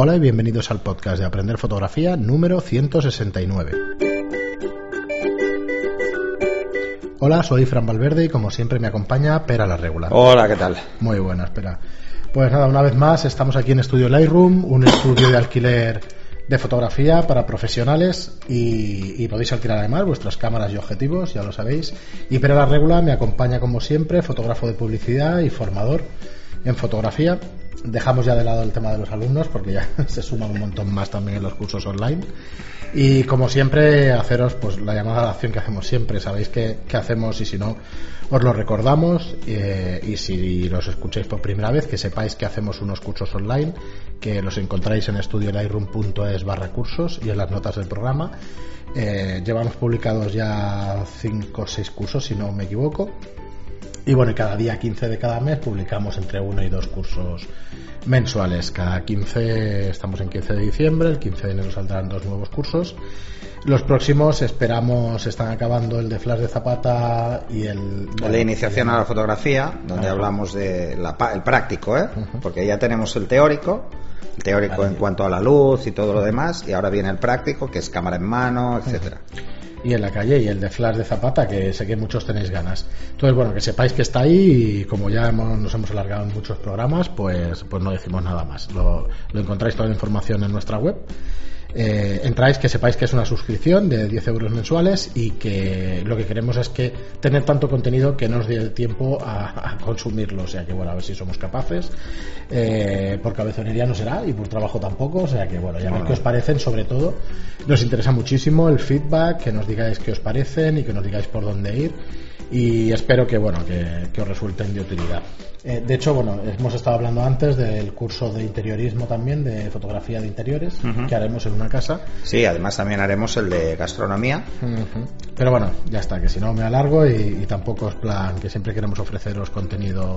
Hola y bienvenidos al podcast de Aprender Fotografía número 169. Hola, soy Fran Valverde y como siempre me acompaña Pera la Regular. Hola, ¿qué tal? Muy buena, espera. Pues nada, una vez más estamos aquí en Estudio Lightroom, un estudio de alquiler de fotografía para profesionales y, y, podéis alquilar además vuestras cámaras y objetivos, ya lo sabéis. Y Pera la Regular me acompaña como siempre, fotógrafo de publicidad y formador en fotografía. Dejamos ya de lado el tema de los alumnos porque ya se suman un montón más también en los cursos online. Y como siempre, haceros pues la llamada a la acción que hacemos siempre. Sabéis que, hacemos y si no, os lo recordamos. Eh, y si los escucháis por primera vez, que sepáis que hacemos unos cursos online, que los encontráis en estudiolightroom.es barra cursos y en las notas del programa. Eh, llevamos publicados ya 5 o 6 cursos, si no me equivoco. Y bueno, cada día 15 de cada mes publicamos entre uno y dos cursos mensuales. Cada 15, estamos en 15 de diciembre, el 15 de enero saldrán dos nuevos cursos. Los próximos esperamos, están acabando el de Flash de Zapata y el... El de iniciación a la fotografía, donde hablamos de el práctico, ¿eh? Porque ya tenemos el teórico, el teórico en cuanto a la luz y todo lo demás, y ahora viene el práctico, que es cámara en mano, etcétera y en la calle y el de Flash de Zapata, que sé que muchos tenéis ganas. Entonces, bueno, que sepáis que está ahí y como ya nos hemos alargado en muchos programas, pues, pues no decimos nada más. Lo, lo encontráis toda la información en nuestra web eh, entráis, que sepáis que es una suscripción de 10 euros mensuales y que lo que queremos es que tener tanto contenido que nos dé tiempo a, consumirlo. O sea que, bueno, a ver si somos capaces. Eh, por cabezonería no será y por trabajo tampoco. O sea que, bueno, ya ver qué os parecen. Sobre todo, nos interesa muchísimo el feedback, que nos digáis qué os parecen y que nos digáis por dónde ir y espero que bueno que, os resulten de utilidad. Eh, de hecho, bueno, hemos estado hablando antes del curso de interiorismo también, de fotografía de interiores, que haremos en una casa. Sí, además también haremos el de gastronomía. Pero bueno, ya está, que si no me alargo y, y tampoco es plan que siempre queremos ofreceros contenido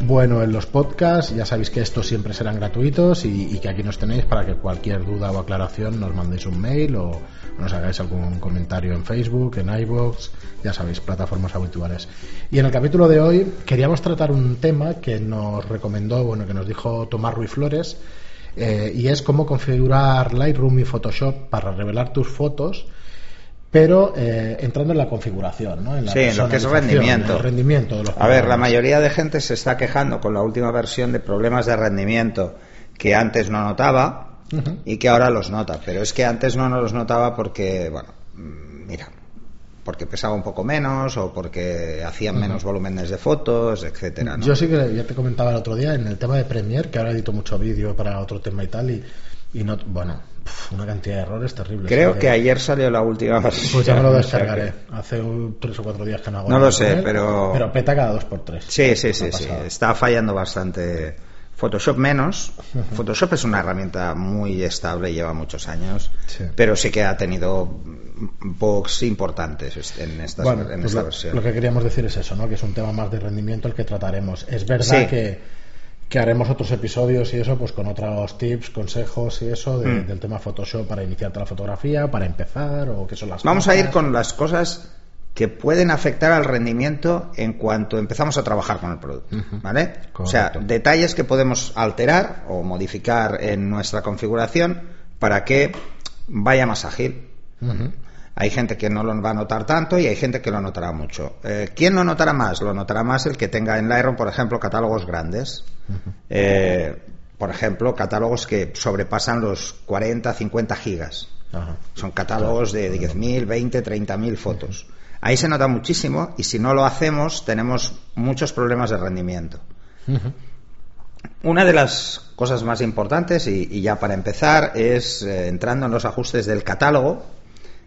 bueno en los podcasts. Ya sabéis que estos siempre serán gratuitos y, que aquí nos tenéis para que cualquier duda o aclaración nos mandéis un mail o nos hagáis algún comentario en Facebook, en iVoox, ya sabéis, plataformas habituales. Y en el capítulo de hoy queríamos tratar un tema que nos recomendó, bueno, que nos dijo Tomás Ruiz Flores, eh, y es cómo configurar Lightroom y Photoshop para revelar tus fotos pero eh, entrando en la configuración, ¿no? En sí, en lo que es rendimiento. El rendimiento de los A ver, la mayoría de gente se está quejando con la última versión de problemas de rendimiento que antes no notaba y que ahora los nota, pero es que antes no los notaba porque, bueno, mm, mira, porque pesaba un poco menos o porque hacían menos volúmenes de fotos, etcétera. Yo sí que ya te comentaba el otro día en el tema de Premiere, que ahora edito mucho vídeo para otro tema y tal, y y no, bueno, una cantidad de errores terribles. Creo que ayer salió la última versión. Pues ya me lo descargaré. Hace tres o cuatro días que no hago No lo sé, pero. Pero peta cada dos por tres. Sí, sí, sí, sí. Está fallando bastante. Photoshop menos. Photoshop es una herramienta muy estable, lleva muchos años, pero sí que ha tenido bugs importantes en, estas, en pues esta lo, versión. Lo que queríamos decir es eso, ¿no? que es un tema más de rendimiento el que trataremos. Es verdad que que haremos otros episodios y eso, pues con otros tips, consejos y eso mm. del tema Photoshop para iniciarte la fotografía, para empezar o qué son las Vamos a ir con las cosas que pueden afectar al rendimiento en cuanto empezamos a trabajar con el producto, ¿vale? O sea, detalles que podemos alterar o modificar en nuestra configuración para que vaya más ágil. Hay gente que no lo va a notar tanto y hay gente que lo notará mucho. Eh, ¿Quién lo notará más? Lo notará más el que tenga en Lightroom, por ejemplo, catálogos grandes. Eh, por ejemplo, catálogos que sobrepasan los 40, 50 gigas. Son catálogos de 10.000, 20, 30.000 fotos. Ahí se nota muchísimo y si no lo hacemos tenemos muchos problemas de rendimiento. Una de las cosas más importantes, y, ya para empezar, es eh, entrando en los ajustes del catálogo,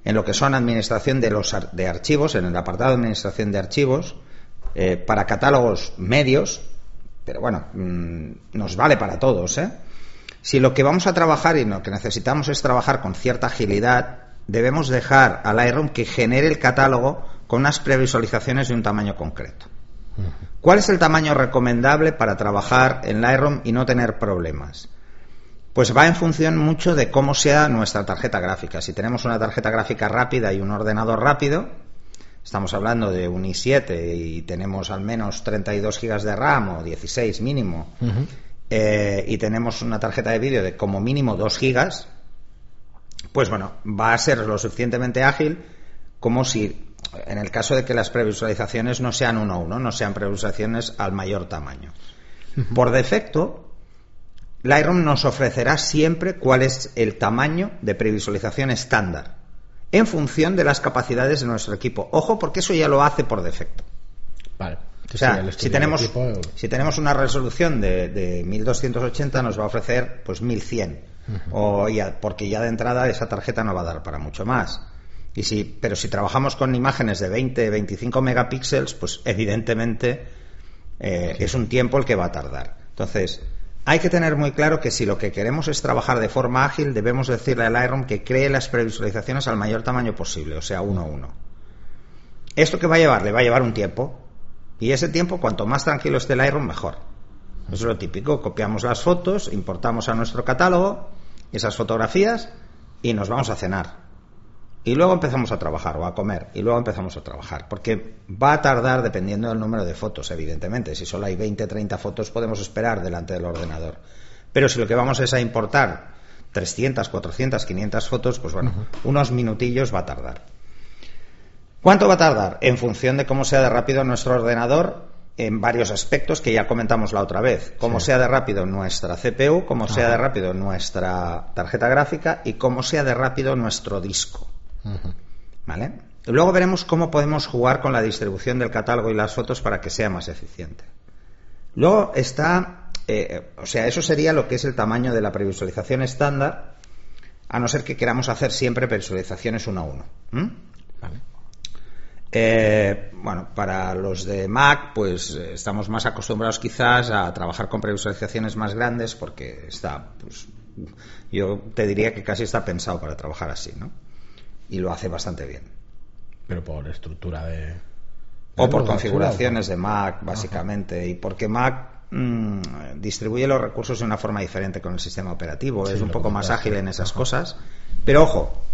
en lo que son administración de los de archivos, en el apartado de administración de archivos, eh, para catálogos medios, pero bueno, mm, nos vale para todos. ¿eh? Si lo que vamos a trabajar y lo que necesitamos es trabajar con cierta agilidad, debemos dejar al Lightroom que genere el catálogo con unas previsualizaciones de un tamaño concreto. ¿Cuál es el tamaño recomendable para trabajar en Lightroom y no tener problemas? Pues va en función mucho de cómo sea nuestra tarjeta gráfica. Si tenemos una tarjeta gráfica rápida y un ordenador rápido, estamos hablando de un i7 y tenemos al menos 32 GB de RAM o 16 mínimo, eh, y tenemos una tarjeta de vídeo de como mínimo 2 gigas, pues bueno, va a ser lo suficientemente ágil como si, en el caso de que las previsualizaciones no sean uno a uno, no sean previsualizaciones al mayor tamaño. Por defecto, Lightroom nos ofrecerá siempre cuál es el tamaño de previsualización estándar, en función de las capacidades de nuestro equipo. Ojo, porque eso ya lo hace por defecto. Vale. O sea, si tenemos, si tenemos una resolución de, de 1280 nos va a ofrecer pues 1100 o ya, porque ya de entrada esa tarjeta no va a dar para mucho más. Y si, pero si trabajamos con imágenes de 20, 25 megapíxeles, pues evidentemente eh, es un tiempo el que va a tardar. Entonces, hay que tener muy claro que si lo que queremos es trabajar de forma ágil, debemos decirle al Lightroom que cree las previsualizaciones al mayor tamaño posible, o sea, uno a uno. ¿Esto que va a llevar? Le va a llevar un tiempo. Y ese tiempo, cuanto más tranquilo esté el Lightroom, mejor. Eso es lo típico. Copiamos las fotos, importamos a nuestro catálogo esas fotografías y nos vamos a cenar. Y luego empezamos a trabajar o a comer y luego empezamos a trabajar. Porque va a tardar dependiendo del número de fotos, evidentemente. Si solo hay 20, 30 fotos podemos esperar delante del ordenador. Pero si lo que vamos es a importar 300, 400, 500 fotos, pues bueno, unos minutillos va a tardar. ¿Cuánto va a tardar? En función de cómo sea de rápido nuestro ordenador en varios aspectos que ya comentamos la otra vez. Cómo sea de rápido nuestra CPU, cómo sea de rápido nuestra tarjeta gráfica y cómo sea de rápido nuestro disco. ¿Vale? Luego veremos cómo podemos jugar con la distribución del catálogo y las fotos para que sea más eficiente. Luego está, eh, o sea, eso sería lo que es el tamaño de la previsualización estándar, a no ser que queramos hacer siempre previsualizaciones uno a uno. Vale. Eh, bueno, para los de Mac, pues eh, estamos más acostumbrados quizás a trabajar con previsualizaciones más grandes porque está, pues, yo te diría que casi está pensado para trabajar así, ¿no? Y lo hace bastante bien. Pero por estructura de... O por configuraciones de Mac, básicamente, y porque Mac mm, distribuye los recursos de una forma diferente con el sistema operativo, es un poco más ágil en esas cosas. Pero ojo,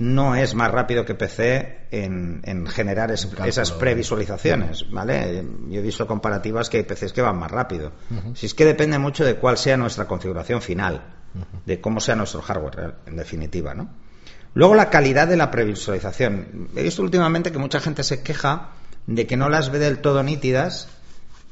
no es más rápido que PC en, generar esas previsualizaciones, ¿vale? Yo he visto comparativas que hay PCs que van más rápido. Si es que depende mucho de cuál sea nuestra configuración final, de cómo sea nuestro hardware, en definitiva, ¿no? Luego la calidad de la previsualización. He visto últimamente que mucha gente se queja de que no las ve del todo nítidas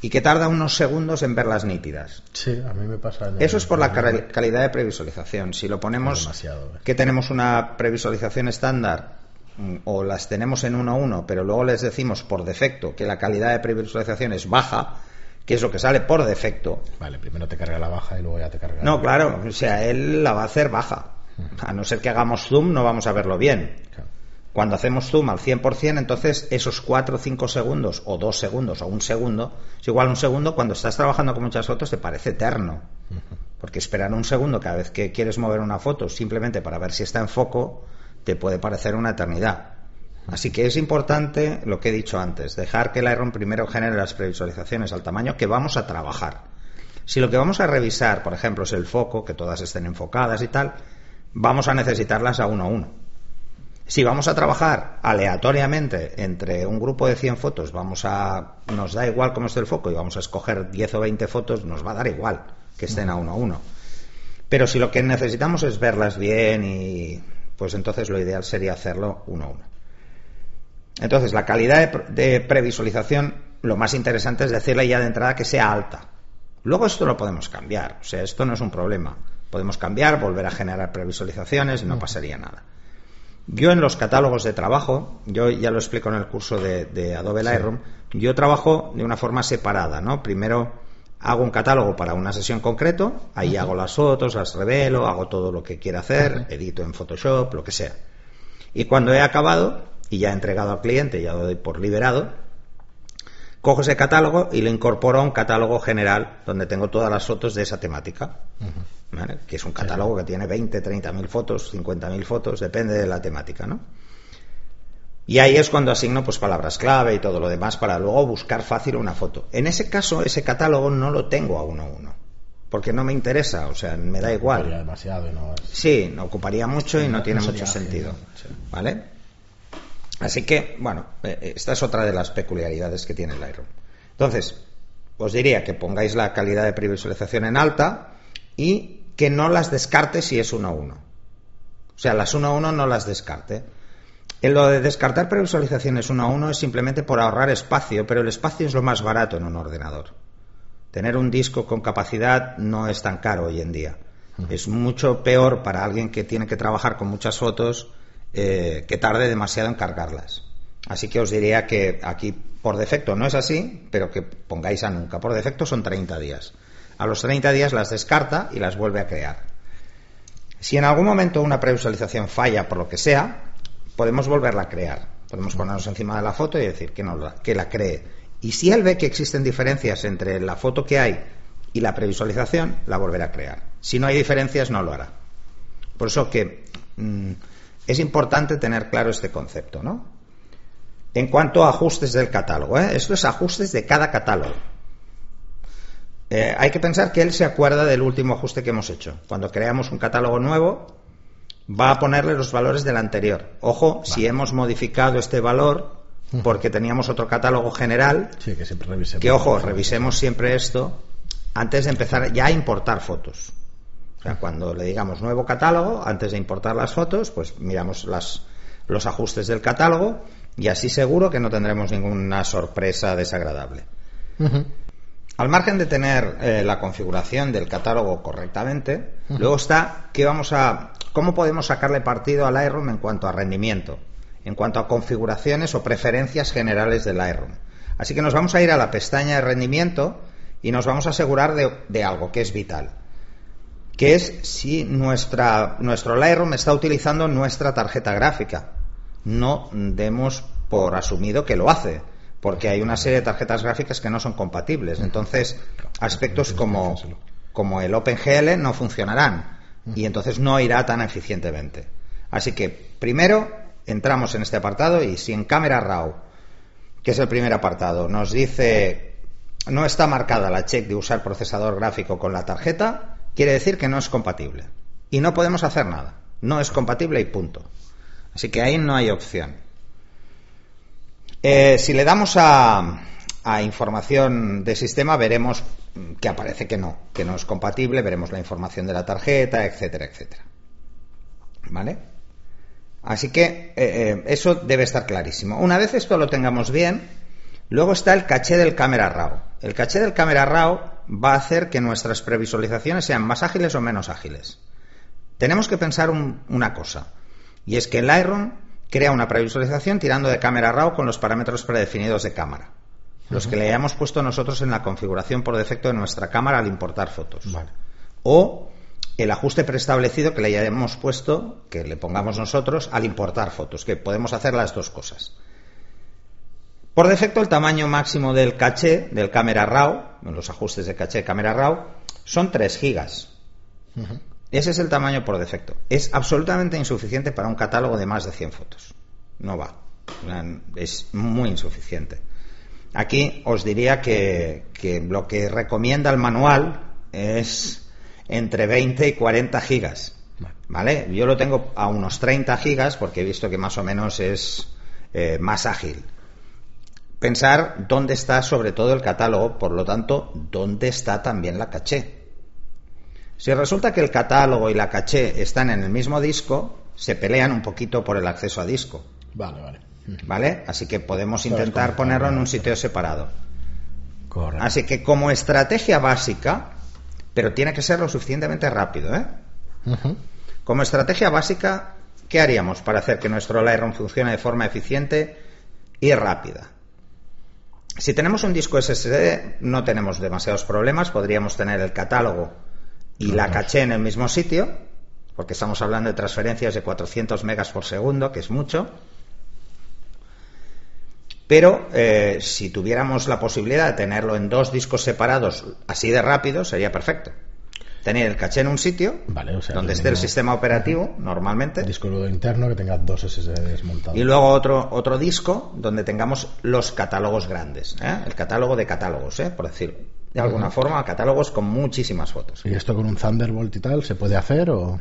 y que tarda unos segundos en verlas nítidas. Sí, a mí me pasa. Eso es por la calidad de previsualización. Si lo ponemos eh. que tenemos una previsualización estándar mm, o las tenemos en 1 a 1, pero luego les decimos por defecto que la calidad de previsualización es baja, que es lo que sale por defecto. Vale, primero te carga la baja y luego ya te carga. No, claro, o sea, él la va a hacer baja. A no ser que hagamos zoom, no vamos a verlo bien. Cuando hacemos zoom al 100%, entonces esos 4 o 5 segundos, o 2 segundos, o un segundo, es igual un segundo, cuando estás trabajando con muchas fotos te parece eterno. Porque esperar un segundo cada vez que quieres mover una foto simplemente para ver si está en foco, te puede parecer una eternidad. Así que es importante lo que he dicho antes, dejar que el Iron primero genere las previsualizaciones al tamaño que vamos a trabajar. Si lo que vamos a revisar, por ejemplo, es el foco, que todas estén enfocadas y tal, vamos a necesitarlas a uno a uno. Si vamos a trabajar aleatoriamente entre un grupo de 100 fotos, vamos a nos da igual cómo esté el foco y vamos a escoger 10 o 20 fotos, nos va a dar igual que estén a uno a uno. Pero si lo que necesitamos es verlas bien y pues entonces lo ideal sería hacerlo uno a uno. Entonces, la calidad de, previsualización, lo más interesante es decirle ya de entrada que sea alta. Luego esto lo podemos cambiar, o sea, esto no es un problema. Podemos cambiar, volver a generar previsualizaciones y no pasaría nada. Yo en los catálogos de trabajo, yo ya lo explico en el curso de, Adobe Lightroom, yo trabajo de una forma separada, ¿no? Primero hago un catálogo para una sesión concreto, ahí hago las fotos, las revelo, hago todo lo que quiera hacer, edito en Photoshop, lo que sea. Y cuando he acabado y ya he entregado al cliente, ya lo doy por liberado, cojo ese catálogo y lo incorporo a un catálogo general donde tengo todas las fotos de esa temática que es un catálogo que tiene 20, 30 mil fotos, 50 mil fotos, depende de la temática, ¿no? Y ahí es cuando asigno pues palabras clave y todo lo demás para luego buscar fácil una foto. En ese caso, ese catálogo no lo tengo a uno a uno, porque no me interesa, o sea, me da igual. demasiado no Sí, no ocuparía mucho y no, tiene mucho sentido, ¿vale? Así que, bueno, eh, esta es otra de las peculiaridades que tiene el Lightroom. Entonces, os diría que pongáis la calidad de previsualización en alta y que no las descarte si es 1 a 1. O sea, las 1 a 1 no las descarte. En lo de descartar previsualizaciones 1 a 1 es simplemente por ahorrar espacio, pero el espacio es lo más barato en un ordenador. Tener un disco con capacidad no es tan caro hoy en día. Es mucho peor para alguien que tiene que trabajar con muchas fotos eh, que tarde demasiado en cargarlas. Así que os diría que aquí por defecto no es así, pero que pongáis a nunca. Por defecto son 30 días. A los 30 días las descarta y las vuelve a crear. Si en algún momento una previsualización falla por lo que sea, podemos volverla a crear. Podemos ponernos encima de la foto y decir que, no, que la cree. Y si él ve que existen diferencias entre la foto que hay y la previsualización, la volverá a crear. Si no hay diferencias, no lo hará. Por eso que mm, es importante tener claro este concepto, ¿no? En cuanto a ajustes del catálogo, ¿eh? esto es ajustes de cada catálogo. Eh, hay que pensar que él se acuerda del último ajuste que hemos hecho. Cuando creamos un catálogo nuevo, va a ponerle los valores del anterior. Ojo, si hemos modificado este valor porque teníamos otro catálogo general, Sí, que siempre revisemos. que ojo, revisemos siempre esto antes de empezar ya a importar fotos. O sea, cuando le digamos nuevo catálogo, antes de importar las fotos, pues miramos las, los ajustes del catálogo y así seguro que no tendremos ninguna sorpresa desagradable. Al margen de tener eh, la configuración del catálogo correctamente, luego está qué vamos a, cómo podemos sacarle partido al Lightroom en cuanto a rendimiento, en cuanto a configuraciones o preferencias generales del Lightroom. Así que nos vamos a ir a la pestaña de rendimiento y nos vamos a asegurar de, de algo que es vital, que es si nuestra, nuestro Lightroom está utilizando nuestra tarjeta gráfica. No demos por asumido que lo hace, porque hay una serie de tarjetas gráficas que no son compatibles. Entonces, aspectos como, como el OpenGL no funcionarán y entonces no irá tan eficientemente. Así que, primero, entramos en este apartado y si en Camera RAW, que es el primer apartado, nos dice no está marcada la check de usar procesador gráfico con la tarjeta, quiere decir que no es compatible. Y no podemos hacer nada. No es compatible y punto. Así que ahí no hay opción. Eh, si le damos a, información de sistema, veremos que aparece que no, que no es compatible, veremos la información de la tarjeta, etcétera, etcétera. ¿Vale? Así que eh, eh, eso debe estar clarísimo. Una vez esto lo tengamos bien, luego está el caché del Camera RAW. El caché del Camera RAW va a hacer que nuestras previsualizaciones sean más ágiles o menos ágiles. Tenemos que pensar un- una cosa, y es que el Lightroom crea una previsualización tirando de Camera RAW con los parámetros predefinidos de cámara, los que le hayamos puesto nosotros en la configuración por defecto de nuestra cámara al importar fotos. Vale. O el ajuste preestablecido que le hayamos puesto, que le pongamos nosotros al importar fotos, que podemos hacer las dos cosas. Por defecto, el tamaño máximo del caché del Camera RAW, los ajustes de caché Camera RAW, son 3 gigas. Ese es el tamaño por defecto. Es absolutamente insuficiente para un catálogo de más de 100 fotos. No va. Es muy insuficiente. Aquí os diría que, lo que recomienda el manual es entre 20 y 40 gigas. ¿Vale? Yo lo tengo a unos 30 gigas porque he visto que más o menos es eh, más ágil. Pensar dónde está sobre todo el catálogo, por lo tanto, dónde está también la caché. Si resulta que el catálogo y la caché están en el mismo disco, se pelean un poquito por el acceso a disco. Vale, vale. ¿Vale? Así que podemos intentar ponerlo en un sitio separado. Correcto. Así que como estrategia básica, pero tiene que ser lo suficientemente rápido, ¿eh? Como estrategia básica, ¿qué haríamos para hacer que nuestro Lightroom funcione de forma eficiente y rápida? Si tenemos un disco SSD, no tenemos demasiados problemas. Podríamos tener el catálogo y la caché en el mismo sitio, porque estamos hablando de transferencias de 400 megas por segundo, que es mucho. Pero eh, si tuviéramos la posibilidad de tenerlo en dos discos separados así de rápido, sería perfecto. Tener el caché en un sitio, Vale, o sea, donde esté el sistema operativo, normalmente, Disco duro interno que tenga dos SSDs montados. y luego otro, otro disco donde tengamos los catálogos grandes, ¿eh? el catálogo de catálogos, ¿eh? por decir de alguna forma, catálogos con muchísimas fotos. ¿Y esto con un Thunderbolt y tal se puede hacer o,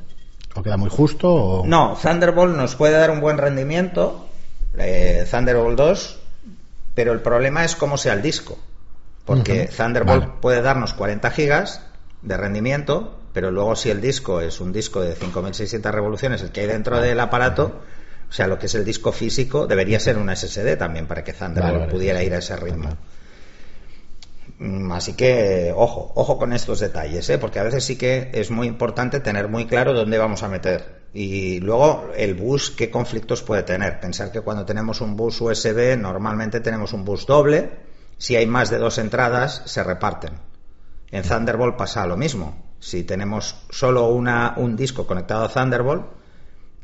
o queda muy justo? O... No, Thunderbolt nos puede dar un buen rendimiento, eh, Thunderbolt 2, pero el problema es cómo sea el disco. Porque. Thunderbolt Vale. puede darnos 40 gigas de rendimiento, pero luego si el disco es un disco de 5600 revoluciones, el que hay dentro del aparato, o sea, lo que es el disco físico, debería ser un SSD también para que Thunderbolt Vale, vale, pudiera ir a ese ritmo. Mm, Así que, ojo, ojo con estos detalles, ¿eh? porque a veces sí que es muy importante tener muy claro dónde vamos a meter. Y luego el bus, qué conflictos puede tener. Pensar que cuando tenemos un bus USB, normalmente tenemos un bus doble. Si hay más de dos entradas, se reparten. En Thunderbolt pasa lo mismo. Si tenemos solo una, un disco conectado a Thunderbolt,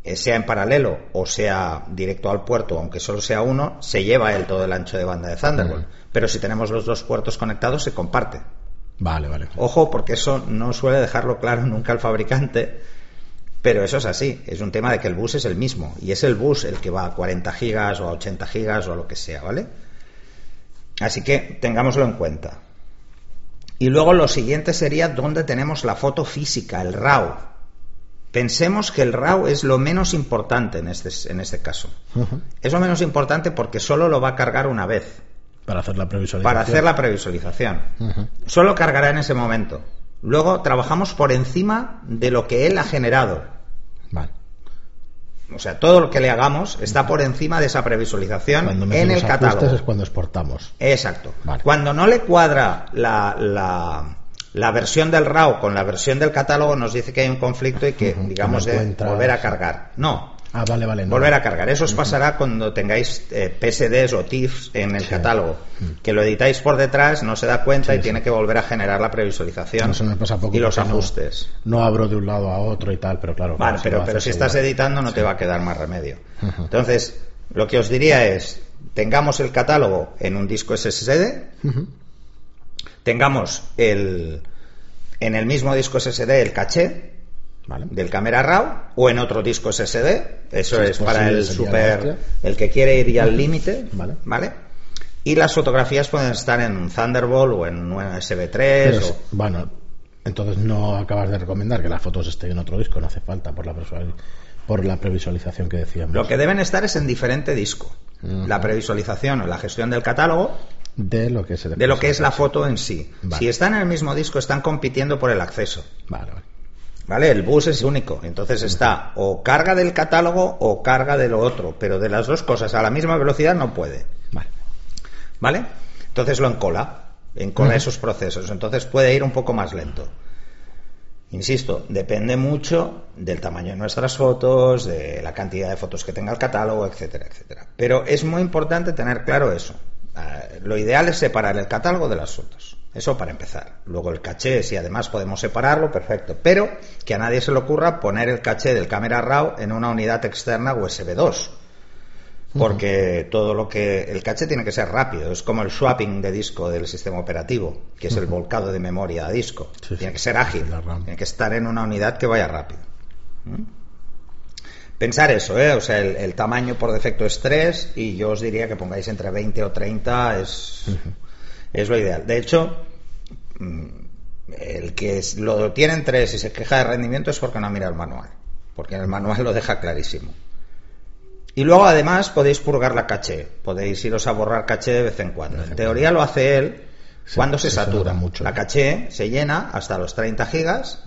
sea en paralelo o sea directo al puerto, aunque solo sea uno, se lleva él todo el ancho de banda de Thunderbolt. Pero si tenemos los dos puertos conectados, se comparte. Vale, vale. Ojo, porque eso no suele dejarlo claro nunca el fabricante, pero eso es así. Es un tema de que el bus es el mismo y es el bus el que va a 40 gigas o a 80 gigas o a lo que sea, ¿vale? Así que tengámoslo en cuenta. Y luego lo siguiente sería dónde tenemos la foto física, el RAW. Pensemos que el RAW es lo menos importante en este, en este caso. Es lo menos importante porque solo lo va a cargar una vez Para hacer la previsualización. para hacer la previsualización. Solo cargará en ese momento. Luego trabajamos por encima de lo que él ha generado. Vale. O sea, todo lo que le hagamos está por encima de esa previsualización Cuando en el catálogo. es cuando exportamos. Exacto. Vale. Cuando no le cuadra la, la, la versión del RAW con la versión del catálogo, nos dice que hay un conflicto y que, digamos, de encuentras- volver a cargar. No. Ah, vale, vale. no. Volver a cargar. Eso os pasará cuando tengáis eh, PSDs o TIFFs en el Sí. catálogo. Que lo editáis por detrás, no se da cuenta Sí, y sí. tiene que volver a generar la previsualización Eso me pasa poco y los no- ajustes. No abro de un lado a otro y tal, pero claro. Vale, pero, pero si estás editando no te va a quedar más remedio. Entonces, lo que os diría es, tengamos el catálogo en un disco SSD. Tengamos el, en el mismo disco SSD el caché Vale. del Camera RAW o en otro disco SSD, eso Si es es para el super, el que quiere ir ya al límite, Vale. ¿vale? Y las fotografías pueden estar en un Thunderbolt o en un USB3 Pero, o... bueno, entonces no acabas de recomendar que las fotos estén en otro disco, no hace falta por la, por la previsualización que decíamos. Lo que deben estar es en diferente disco. La previsualización o la gestión del catálogo De lo que se de lo que es la foto en sí. Vale. Si están en el mismo disco, están compitiendo por el acceso. Vale, vale. ¿Vale? El bus es único. Entonces está o carga del catálogo o carga de lo otro. Pero de las dos cosas a la misma velocidad no puede. Vale. ¿Vale? Entonces lo encola. Encola esos procesos. Entonces puede ir un poco más lento. Insisto, depende mucho del tamaño de nuestras fotos, de la cantidad de fotos que tenga el catálogo, etcétera, etcétera. Pero es muy importante tener claro eso. Ah, Lo ideal es separar el catálogo de las fotos. Eso para empezar. Luego el caché, si además podemos separarlo, perfecto. Pero que a nadie se le ocurra poner el caché del Camera RAW en una unidad externa USB 2. Porque todo lo que. El caché tiene que ser rápido. Es como el swapping de disco del sistema operativo, que es el volcado de memoria a disco. Sí. Tiene que ser ágil. Tiene que estar en una unidad que vaya rápido. ¿Mm? Pensar eso, ¿eh? O sea, el, el tamaño por defecto es 3 y yo os diría que pongáis entre 20 o 30 es, es lo ideal. De hecho, mm, el que lo tiene en 3 y se queja de rendimiento es porque no mira el manual. Porque en el manual lo deja clarísimo. Y luego además podéis purgar la caché, podéis iros a borrar caché de vez en cuando. En teoría lo hace él cuando se sí, se satura. mucho. La caché se llena hasta los 30 gigas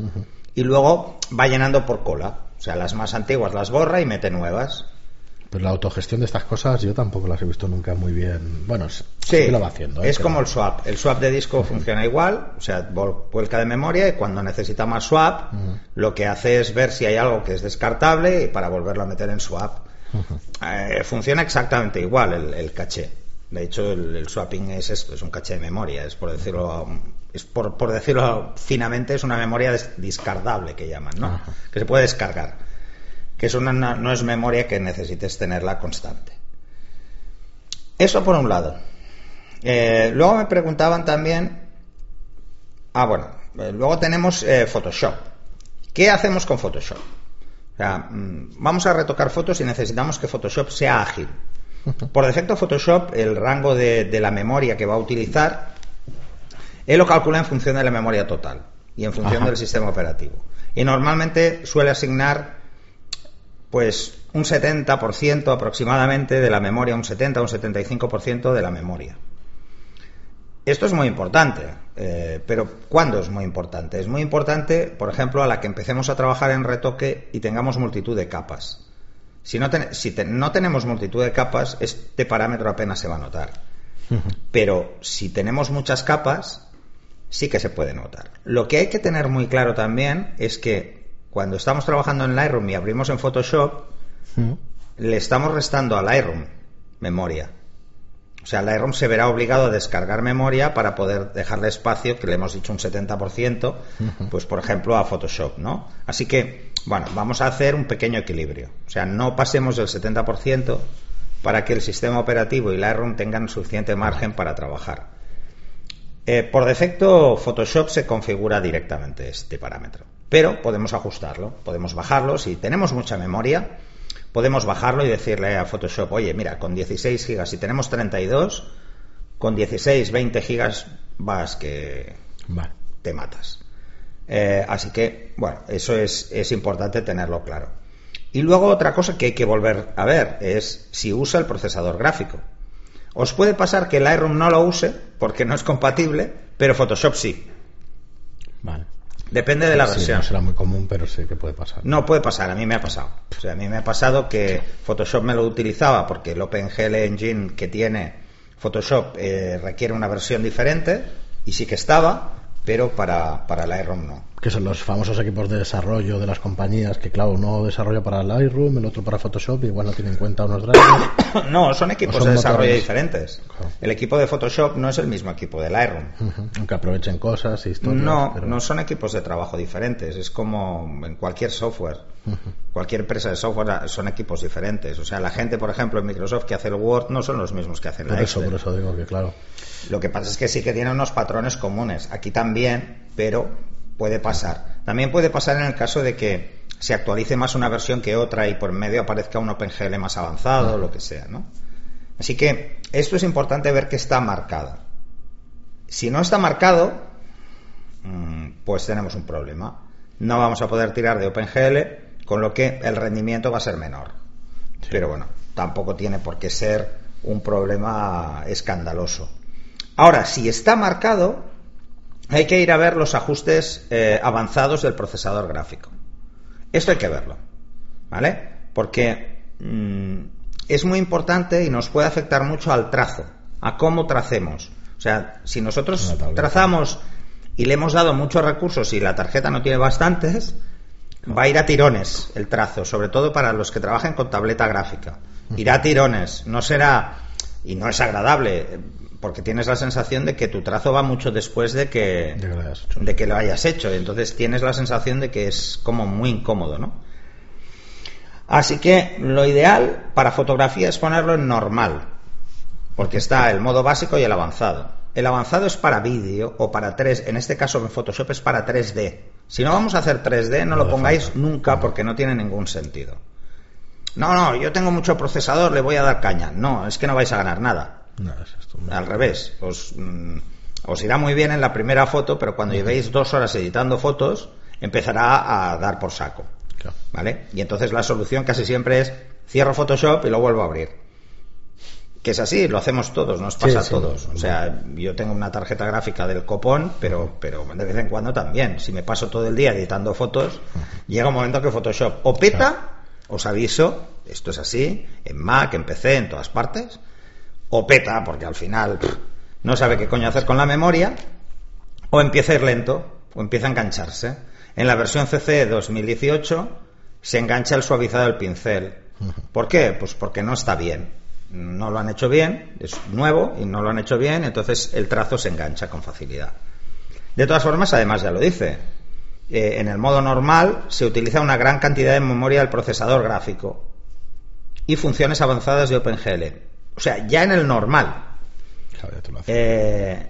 y luego va llenando por cola. O sea, las más antiguas las borra y mete nuevas. Pero la autogestión de estas cosas yo tampoco las he visto nunca muy bien. Bueno, sí, lo va haciendo. ¿eh? es como el swap. El swap de disco funciona igual, o sea, vuelca de memoria y cuando necesita más swap, lo que hace es ver si hay algo que es descartable y para volverlo a meter en swap. Eh, funciona exactamente igual el, el caché. De hecho, el, el swapping es esto, es un caché de memoria, es por decirlo, es por, por decirlo finamente, es una memoria descardable que llaman, ¿no? Ajá. Que se puede descargar. Que es una, no es memoria que necesites tenerla constante. Eso por un lado. Eh, luego me preguntaban también. Ah, bueno. eh, luego tenemos eh, Photoshop. ¿Qué hacemos con Photoshop? O sea, mm, vamos a retocar fotos y necesitamos que Photoshop sea ágil. Por defecto, Photoshop, el rango de, de la memoria que va a utilizar, él lo calcula en función de la memoria total y en función Ajá. del sistema operativo. Y normalmente suele asignar pues un 70% aproximadamente de la memoria, un 70 o un 75% de la memoria. Esto es muy importante, eh, pero ¿cuándo es muy importante? Es muy importante, por ejemplo, a la que empecemos a trabajar en retoque y tengamos multitud de capas. Si no, si no tenemos multitud de capas, este parámetro apenas se va a notar. Pero si tenemos muchas capas, sí que se puede notar. Lo que hay que tener muy claro también es que cuando estamos trabajando en Lightroom y abrimos en Photoshop, le estamos restando a Lightroom memoria. O sea, Lightroom se verá obligado a descargar memoria para poder dejarle espacio, que le hemos dicho un 70%, pues por ejemplo a Photoshop, ¿no? Así que, bueno, vamos a hacer un pequeño equilibrio. O sea, no pasemos del 70% para que el sistema operativo y Lightroom tengan suficiente margen para trabajar. Eh, por defecto, Photoshop se configura directamente este parámetro, pero podemos ajustarlo, podemos bajarlo. Si tenemos mucha memoria, podemos bajarlo y decirle a Photoshop, oye, mira, con 16 gigas, si tenemos 32, con 16, 20 gigas vas que te matas. Eh, así que, bueno, eso es, es importante tenerlo claro. Y luego otra cosa que hay que volver a ver es si usa el procesador gráfico. Os puede pasar que Lightroom no lo use porque no es compatible, pero Photoshop sí. Vale. Depende de la versión. No será muy común, pero sé que puede pasar. No puede pasar, a mí me ha pasado. O sea, a mí me ha pasado que Photoshop me lo utilizaba porque el OpenGL Engine que tiene Photoshop eh, requiere una versión diferente y sí que estaba, pero para, para Lightroom no que son los famosos equipos de desarrollo de las compañías, que claro, uno desarrolla para Lightroom, el otro para Photoshop, igual no tiene en cuenta unos drivers. no, son equipos de desarrollo diferentes. El equipo de Photoshop no es el mismo equipo de Lightroom. Aunque aprovechen cosas y historias. No, no son equipos de trabajo diferentes, es como en cualquier software. Cualquier empresa de software son equipos diferentes. O sea, la gente, por ejemplo, en Microsoft que hace el Word no son los mismos que hacen por eso, Por eso digo que claro. Lo que pasa es que sí que tienen unos patrones comunes. Aquí también, pero puede pasar. También puede pasar en el caso de que se actualice más una versión que otra y por medio aparezca un OpenGL más avanzado, o lo que sea, ¿no? Así que esto es importante ver que está marcado. Si no está marcado, mm, pues tenemos un problema. No vamos a poder tirar de OpenGL, con lo que el rendimiento va a ser menor. Pero bueno, tampoco tiene por qué ser un problema escandaloso. Ahora, si está marcado, hay que ir a ver los ajustes eh, avanzados del procesador gráfico. Esto hay que verlo, ¿vale? Porque mm, es muy importante y nos puede afectar mucho al trazo, a cómo tracemos. O sea, si nosotros trazamos y le hemos dado muchos recursos y la tarjeta no tiene bastantes, va a ir a tirones el trazo, sobre todo para los que trabajen con tableta gráfica. Irá a tirones, no será, y no es agradable, porque tienes la sensación de que tu trazo va mucho después de que, de que, lo, hayas hecho. Entonces tienes la sensación de que es como muy incómodo, ¿no? Así que lo ideal para fotografía es ponerlo en normal, porque está el modo básico y el avanzado. El avanzado es para vídeo o para 3, en este caso en Photoshop es para 3D. Si no vamos a hacer 3D, no, lo pongáis nunca porque no tiene ningún sentido. No, no, yo tengo mucho procesador, le voy a dar caña. No, es que no vais a ganar nada. Al revés, mm, os, irá muy bien en la primera foto, pero cuando llevéis dos horas editando fotos, empezará a dar por saco. ¿Vale? Y entonces la solución casi siempre es cierro Photoshop y lo vuelvo a abrir. Que es así, lo hacemos todos, nos pasa a todos. O sea, yo tengo una tarjeta gráfica del copón, pero, pero de vez en cuando también. Si me paso todo el día editando fotos, llega un momento que Photoshop o peta, os aviso, esto es así, en Mac, en PC, en todas partes, o peta, porque al final no sabe qué coño hacer con la memoria, o empieza a ir lento, o empieza a engancharse. En la versión CC 2018 se engancha el suavizado del pincel. ¿Por qué? Pues porque no está bien. No lo han hecho bien, es nuevo y no lo han hecho bien, entonces el trazo se engancha con facilidad. De todas formas, además ya lo dice, eh, en el modo normal se utiliza una gran cantidad de memoria del procesador gráfico y funciones avanzadas de OpenGL. O sea, ya en el normal. Eh,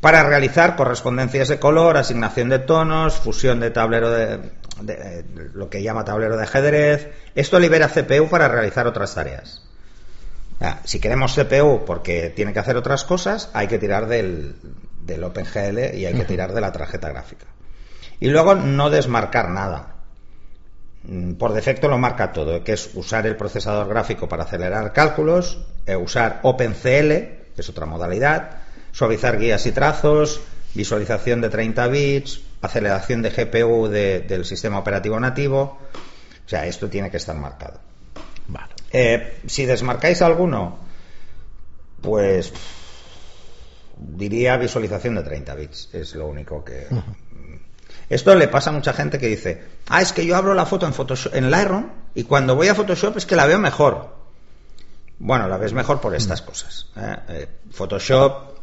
para realizar correspondencias de color, asignación de tonos, fusión de tablero de, lo que llama tablero de ajedrez. Esto libera CPU para realizar otras tareas. si queremos CPU porque tiene que hacer otras cosas, hay que tirar del, del OpenGL y hay que tirar de la tarjeta gráfica. Y luego no desmarcar nada. Mm, por defecto lo marca todo, que es usar el procesador gráfico para acelerar cálculos, eh, usar OpenCL, que es otra modalidad, suavizar guías y trazos, visualización de 30 bits, aceleración de GPU de- del sistema operativo nativo. O sea, esto tiene que estar marcado. Vale. Eh, si desmarcáis alguno, pues diría visualización de 30 bits. Es lo único que. Esto le pasa a mucha gente que dice, ah, es que yo abro la foto en Photoshop, en Lightroom y cuando voy a Photoshop es que la veo mejor. Bueno, la ves mejor por estas cosas. ¿eh? Eh, Photoshop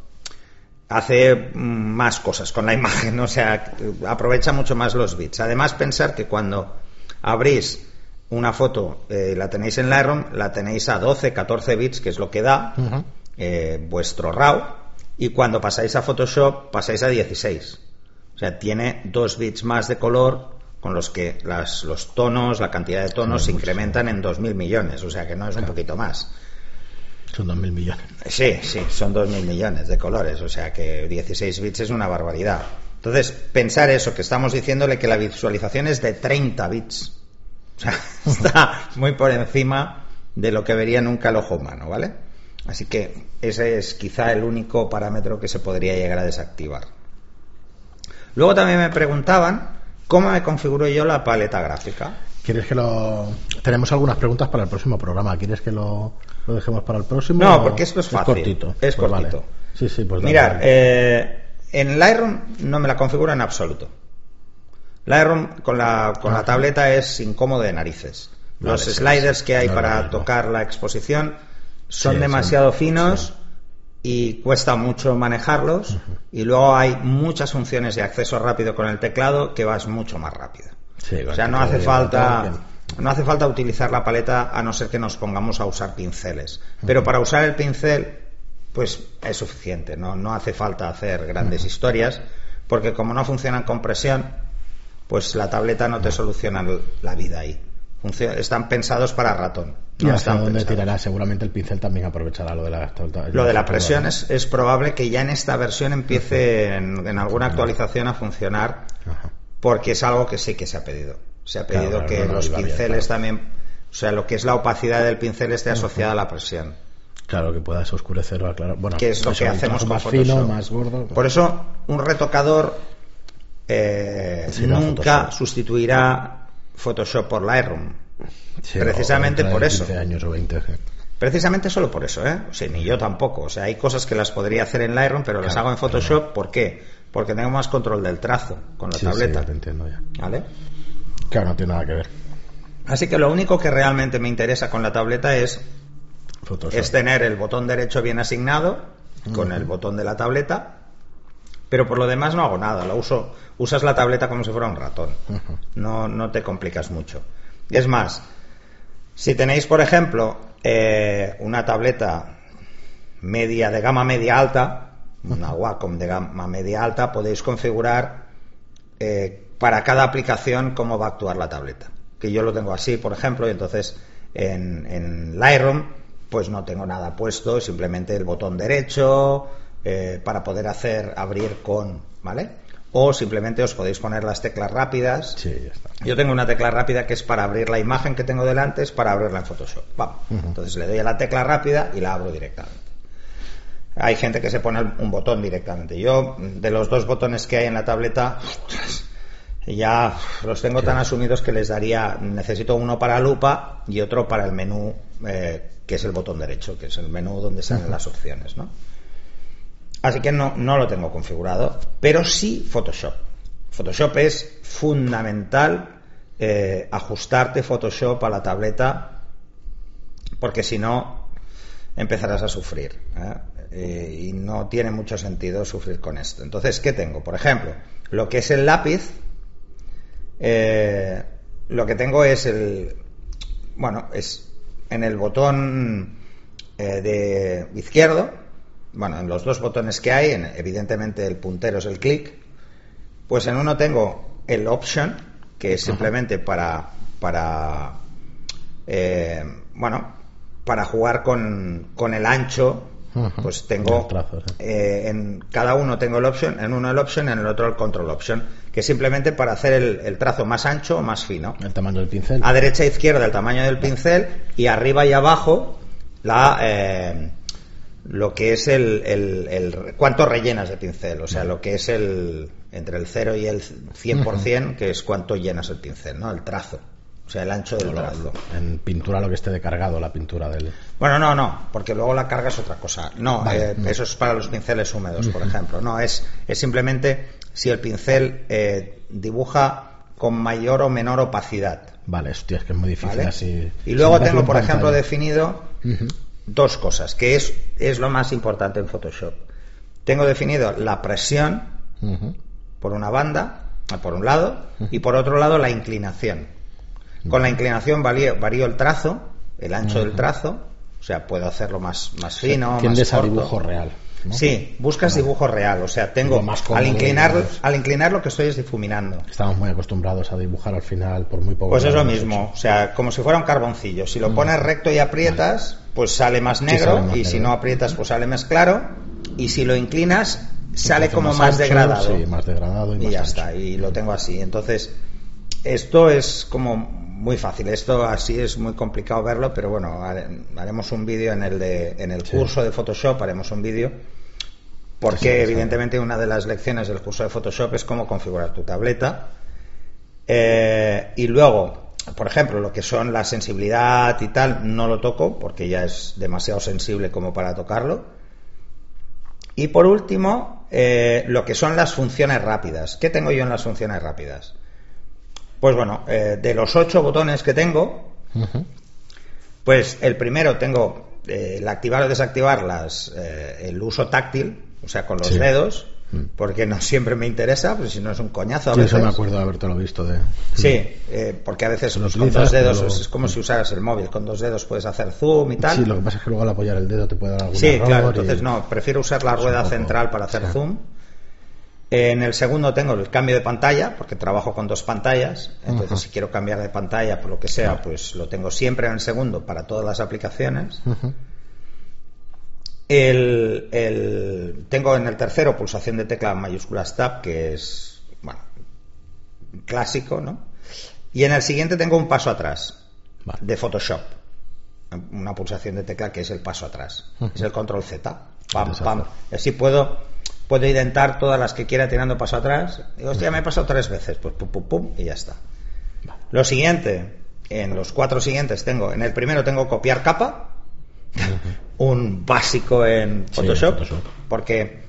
hace mm, más cosas con la imagen, o sea, aprovecha mucho más los bits. Además, pensar que cuando abrís una foto, eh, la tenéis en Lightroom, la tenéis a 12, 14 bits, que es lo que da eh, vuestro RAW, y cuando pasáis a Photoshop pasáis a 16. O sea, tiene dos bits más de color con los que las, los tonos, la cantidad de tonos se incrementan en 2.000 millones, o sea que no es un poquito más. Son 2.000 millones. Sí, sí, son 2.000 millones de colores, o sea que 16 bits es una barbaridad. Entonces, pensar eso, que estamos diciéndole que la visualización es de 30 bits. O sea, está muy por encima de lo que vería nunca el ojo humano, ¿vale? Así que ese es quizá el único parámetro que se podría llegar a desactivar. Luego también me preguntaban cómo me configuro yo la paleta gráfica. ¿Quieres que lo.? Tenemos algunas preguntas para el próximo programa. ¿Quieres que lo, lo dejemos para el próximo? No, porque esto es fácil. cortito. Es Pues vale. cortito. Sí, sí, pues dale. eh, en Lightroom no me la configuro en absoluto. Lightroom con la, con la Ah. tableta es incómodo de narices. Los sliders sí. que hay No es para tocar la exposición son Sí, demasiado son- finos y cuesta mucho manejarlos. Y luego hay muchas funciones de acceso rápido con el teclado que vas mucho más rápido. Sí, O sea, no hace falta, no hace falta utilizar la paleta a no ser que nos pongamos a usar pinceles. Pero para usar el pincel, pues es suficiente. No, no hace falta hacer grandes historias, porque como no funcionan con presión, pues la tableta no te soluciona la vida ahí. Funcio- están pensados para ratón. Y No hacia están dónde tirará. Seguramente el pincel también aprovechará lo de la. Lo de la presión es, es probable que ya en esta versión empiece en, en alguna actualización a funcionar Ajá. porque es algo que sí que se ha pedido. Se ha pedido Claro, que no, no, los bien, pinceles claro. también, o sea, lo que es la opacidad del pincel esté asociada a la presión. Claro, que puedas oscurecer o aclarar. Bueno, Que es lo eso, que hacemos con más Photoshop. fino, más gordo. Por eso, un retocador eh, Sí, nunca Photoshop. sustituirá Photoshop por Lightroom. Sí, precisamente por eso. 15 años o 20. sí. Precisamente solo por eso, ¿eh? O sea, ni yo tampoco. O sea, hay cosas que las podría hacer en Lightroom, pero las hago en Photoshop. ¿Por qué? Porque tengo más control del trazo con la Sí, tableta. te entiendo ya. ¿Vale? Claro, no tiene nada que ver. Así que lo único que realmente me interesa con la tableta es Photoshop. es tener el botón derecho bien asignado con el botón de la tableta, pero por lo demás no hago nada. Lo uso, usas la tableta como si fuera un ratón. No, no te complicas mucho. Es más, si tenéis, por ejemplo, eh, una tableta media de gama media alta, una Wacom de gama media alta, podéis configurar eh, para cada aplicación cómo va a actuar la tableta. Que yo lo tengo así, por ejemplo, y entonces en, en Lightroom pues no tengo nada puesto, simplemente el botón derecho eh, para poder hacer abrir con, ¿vale? O simplemente os podéis poner las teclas rápidas. Sí, ya está. Yo tengo una tecla rápida que es para abrir la imagen que tengo delante, es para abrirla en Photoshop. Vamos. Entonces le doy a la tecla rápida y la abro directamente. Hay gente que se pone un botón directamente. Yo, de los dos botones que hay en la tableta, ya los tengo tan asumidos que les daría, necesito uno para lupa y otro para el menú, eh, que es el botón derecho, que es el menú donde salen las opciones, ¿no? Así que no, no lo tengo configurado, pero sí Photoshop. Photoshop es fundamental eh, ajustarte Photoshop a la tableta porque si no empezarás a sufrir. ¿eh? Eh, y no tiene mucho sentido sufrir con esto. Entonces, ¿qué tengo? Por ejemplo, lo que es el lápiz, lo que tengo es el, bueno, es en el botón de izquierdo, bueno, en los dos botones que hay, en- evidentemente el puntero es el clic, pues en uno tengo el option, que es simplemente para, para eh, bueno, para jugar con, con el ancho, pues tengo trazo, sí. eh, en cada uno tengo el option, en uno el option, en el otro el control option, que es simplemente para hacer el, el trazo más ancho o más fino. El tamaño del pincel. A derecha e izquierda el tamaño del pincel y arriba y abajo la, eh, lo que es el, el, el- cuánto rellenas de pincel, o sea, lo que es el entre el 0 y el 100%, que es cuánto llenas el pincel, ¿no? El trazo, o sea, el ancho del trazo. En pintura lo que esté de cargado, la pintura del... Bueno, no, no, porque luego la carga es otra cosa. No, Vale, eh, eso es para los pinceles húmedos, por ejemplo. No, es, es simplemente si el pincel eh, dibuja con mayor o menor opacidad. Vale, hostia, es que es muy difícil ¿vale? así... Y luego tengo, en por ejemplo, definido. Dos cosas, que es, es lo más importante en Photoshop. Tengo definido la presión por una banda, por un lado, y por otro lado la inclinación. Con la inclinación varío, varío el trazo, el ancho del trazo, o sea, puedo hacerlo más, más fino, Tiendes más a corto. dibujo real. ¿No? Sí, buscas dibujo real, o sea, tengo más al inclinar al inclinar lo que estoy es difuminando. Estamos muy acostumbrados a dibujar al final por muy poco. Pues es lo mismo, o sea, como si fuera un carboncillo. Si lo pones recto y aprietas, pues sale más negro, sale más y si no aprietas, pues sale más claro. Y si lo inclinas, sale como más ancho, degradado. Sí, más degradado y, y más ya ancho. está, y lo tengo así. Entonces, esto es como muy fácil. Esto así es muy complicado verlo, pero bueno, hare- haremos un vídeo en el de, en el Sí. curso de Photoshop, haremos un vídeo. Porque sí. evidentemente una de las lecciones del curso de Photoshop es cómo configurar tu tableta. Eh, y luego, por ejemplo, lo que son la sensibilidad y tal, no lo toco porque ya es demasiado sensible como para tocarlo. Y por último, eh, lo que son las funciones rápidas. ¿Qué tengo yo en las funciones rápidas? Pues bueno, eh, de los ocho botones que tengo, pues el primero tengo eh, el activar o desactivar las, eh, el uso táctil, o sea, con los Sí. dedos, Mm. porque no siempre me interesa, pues si no es un coñazo a Sí, eso me acuerdo de habértelo visto. De... Sí, eh, porque a veces Se lo pues, con dos dedos pero- es, como si usaras el móvil, con dos dedos puedes hacer zoom y tal. Sí, lo que pasa es que luego al apoyar el dedo te puede dar algún Sí, error claro, y- entonces no, prefiero usar la rueda central para hacer sí. zoom. En el segundo tengo el cambio de pantalla, porque trabajo con dos pantallas, entonces si quiero cambiar de pantalla por lo que sea, pues lo tengo siempre en el segundo para todas las aplicaciones. El, el- tengo en el tercero pulsación de tecla mayúsculas tab, que es, bueno, clásico, ¿no? Y en el siguiente tengo un paso atrás Vale. de Photoshop. Una pulsación de tecla que es el paso atrás. Es el control Z. Pam, pam. Y así puedo, puedo identar todas las que quiera tirando paso atrás. Digo, hostia, me he pasado tres veces. Pues pum, pum, pum, y ya está. Vale. Lo siguiente, en los cuatro siguientes tengo, en el primero tengo copiar capa, un básico en Sí, Photoshop, en Photoshop. porque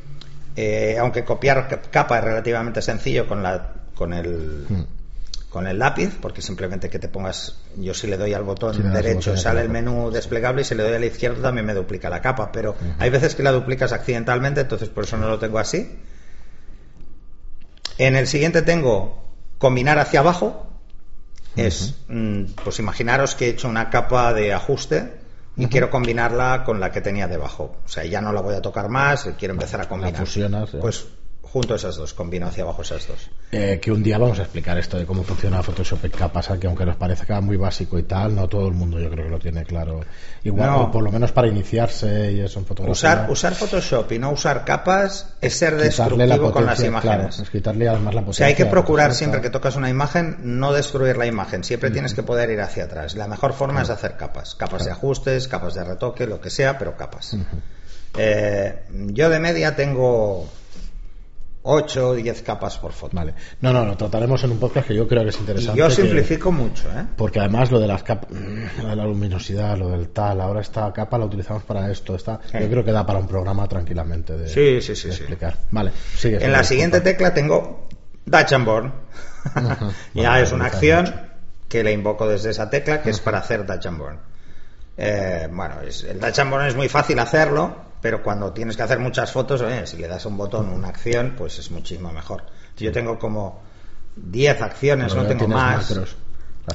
eh, aunque copiar ca- capa es relativamente sencillo con la con el Mm. Con el lápiz, porque simplemente que te pongas, yo si le doy al botón derecho sale el menú desplegable y si le doy a la izquierda también me duplica la capa, pero hay veces que la duplicas accidentalmente, entonces por eso no lo tengo así. En el siguiente tengo combinar hacia abajo, es, mm, pues imaginaros que he hecho una capa de ajuste y quiero combinarla con la que tenía debajo. O sea, ya no la voy a tocar más, quiero empezar a combinar. fusionas, ya. Pues junto esas dos, combino hacia abajo esas dos. Eh, que un día vamos a explicar esto de cómo funciona Photoshop en capas, que aunque nos parezca muy básico y tal, no todo el mundo yo creo que lo tiene claro. Igual, No. o por lo menos para iniciarse y eso en fotografía. Usar, usar Photoshop y no usar capas es ser destructivo la con las imágenes. claro, es quitarle además la O potencia. sea, hay que a procurar siempre que claro. tocas una imagen no destruir la imagen. Siempre tienes que poder ir hacia atrás. La mejor forma es hacer capas. Capas de ajustes, capas de retoque, lo que sea, pero capas. Eh, yo de media tengo 8 o 10 capas por foto. Vale. No, no, lo trataremos en un podcast que yo creo que es Y interesante. yo que- simplifico mucho, ¿eh? Porque además lo de las capas, lo de la luminosidad, lo del tal, ahora esta capa la utilizamos para esto, esta, Sí. yo creo que da para un programa tranquilamente de, Sí, sí, sí, de sí. explicar. Vale, sigue. En la siguiente tecla tengo Dutch and Born. Ajá. ya Vale, es una acción que le invoco desde esa tecla, que es para hacer Dutch and Born. Eh, bueno, es- el Dutch and Born es muy fácil hacerlo, pero cuando tienes que hacer muchas fotos, oye, si le das un botón, una acción, pues es muchísimo mejor. Yo tengo como 10 acciones, Pero no tengo más. macros,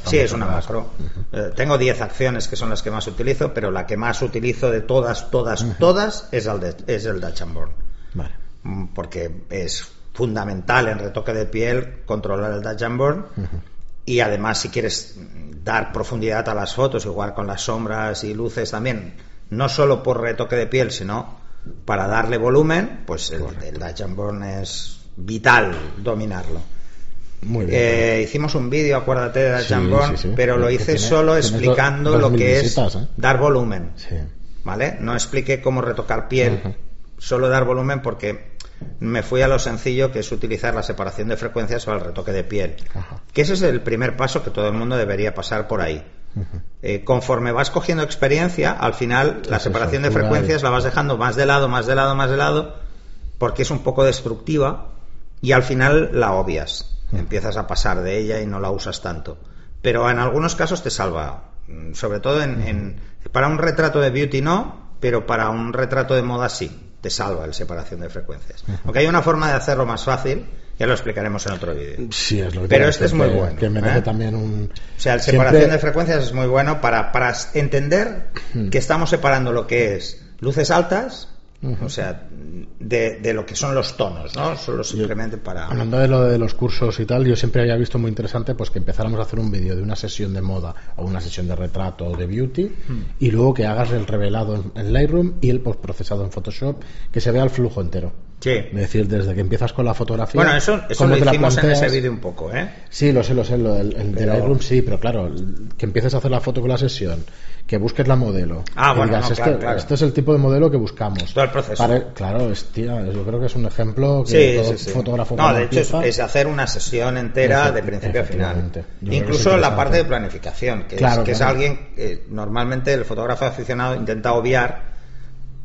Sí, es una macro. Eh, tengo 10 acciones que son las que más utilizo, pero la que más utilizo de todas, todas, todas es el, de- es el Dutch and Born. Vale. Mm, porque es fundamental en retoque de piel controlar el Dutch and Burn y además si quieres dar profundidad a las fotos, igual con las sombras y luces también, no solo por retoque de piel, sino para darle volumen, pues el, el Dutch es vital dominarlo. Muy bien. Eh, hicimos un vídeo, acuérdate de Dutch Sí, pero lo hice tiene- solo explicando dos- lo dos que es ¿eh? dar volumen. ¿vale? No expliqué cómo retocar piel, solo dar volumen porque me fui a lo sencillo que es utilizar la separación de frecuencias para el retoque de piel. Que ese es el primer paso que todo el mundo debería pasar por ahí. Eh, conforme vas cogiendo experiencia, al final la separación de frecuencias la vas dejando más de lado, más de lado, más de lado, porque es un poco destructiva y al final la obvias. Empiezas a pasar de ella y no la usas tanto. Pero en algunos casos te salva. Mm, sobre todo en, para un retrato de beauty no, pero para un retrato de moda sí te salva el separación de frecuencias. Aunque hay una forma de hacerlo más fácil, ya lo explicaremos en otro vídeo. Sí, es lo que Pero este es muy bueno. Que merece ¿eh? también un. O sea, la separación de frecuencias es muy bueno para, para entender Hmm. que estamos separando lo que es luces altas, o sea, de, de lo que son los tonos, ¿no? Solo simplemente para. Hablando de lo de los cursos y tal, yo siempre había visto muy interesante pues que empezáramos a hacer un vídeo de una sesión de moda o una sesión de retrato o de beauty Hmm. y luego que hagas el revelado en, Lightroom y el postprocesado en Photoshop, que se vea el flujo entero. Sí. Es decir, desde que empiezas con la fotografía. Bueno, eso, eso lo hicimos en ese vídeo un poco, ¿eh? Sí, lo sé, lo sé, lo el de Lightroom sí, pero claro, que empieces a hacer la foto con la sesión, que busques la modelo. Ah, bueno, digas, no, este, claro, este es el tipo de modelo que buscamos. Todo el proceso. Para- claro, es, tía, yo creo que es un ejemplo que Sí, todo sí, sí. fotógrafo No, de hecho es, hacer una sesión entera de principio a final. Incluso la parte de planificación, que, Claro, es, que es alguien que normalmente el fotógrafo aficionado intenta obviar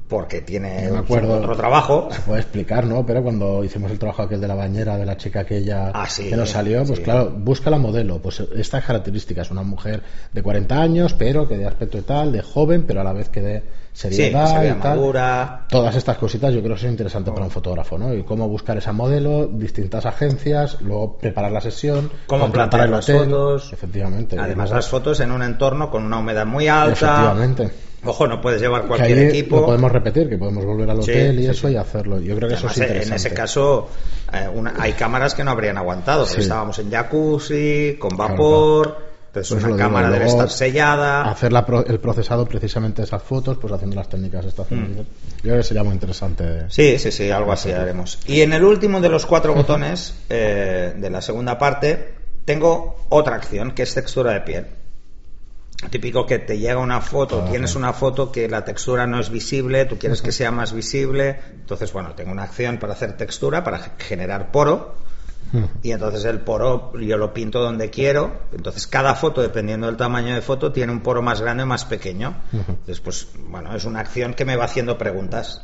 porque tiene me acuerdo- otro trabajo. Se puede explicar, ¿no? Pero cuando hicimos el trabajo aquel de la bañera de la chica aquella Ah, sí, que nos salió, pues sí. claro, busca la modelo. Pues estas características, una mujer de 40 años, pero que de aspecto y tal, de joven, pero a la vez que de Sí, seriedad se y tal. madura. Todas estas cositas yo creo que son interesantes para un fotógrafo, ¿no? Y cómo buscar esa modelo, distintas agencias, luego preparar la sesión, Cómo el las hotel. fotos. Efectivamente. Además, luego- las fotos en un entorno con una humedad muy alta. Efectivamente. Ojo, no puedes llevar cualquier equipo. Lo podemos repetir, que podemos volver al Sí, hotel y sí, eso sí. y hacerlo. Yo creo que eso es interesante. en ese caso, eh, una- hay cámaras que no habrían aguantado, estábamos en jacuzzi, con Claro, vapor. Entonces, una cámara debe estar sellada. Hacer la pro- el procesado precisamente de esas fotos, pues haciendo las técnicas estas. Yo creo que sería muy interesante. Mm. Sí, sí, sí, algo así haremos. Y en el último de los cuatro botones eh, de la segunda parte, tengo otra acción que es textura de piel. Típico que te llega una foto, Ah, tienes una foto que la textura no es visible, tú quieres que sea más visible, entonces bueno, tengo una acción para hacer textura, para ge- generar poro, y entonces el poro yo lo pinto donde quiero, entonces cada foto, dependiendo del tamaño de foto, tiene un poro más grande o más pequeño. Entonces, pues bueno, es una acción que me va haciendo preguntas.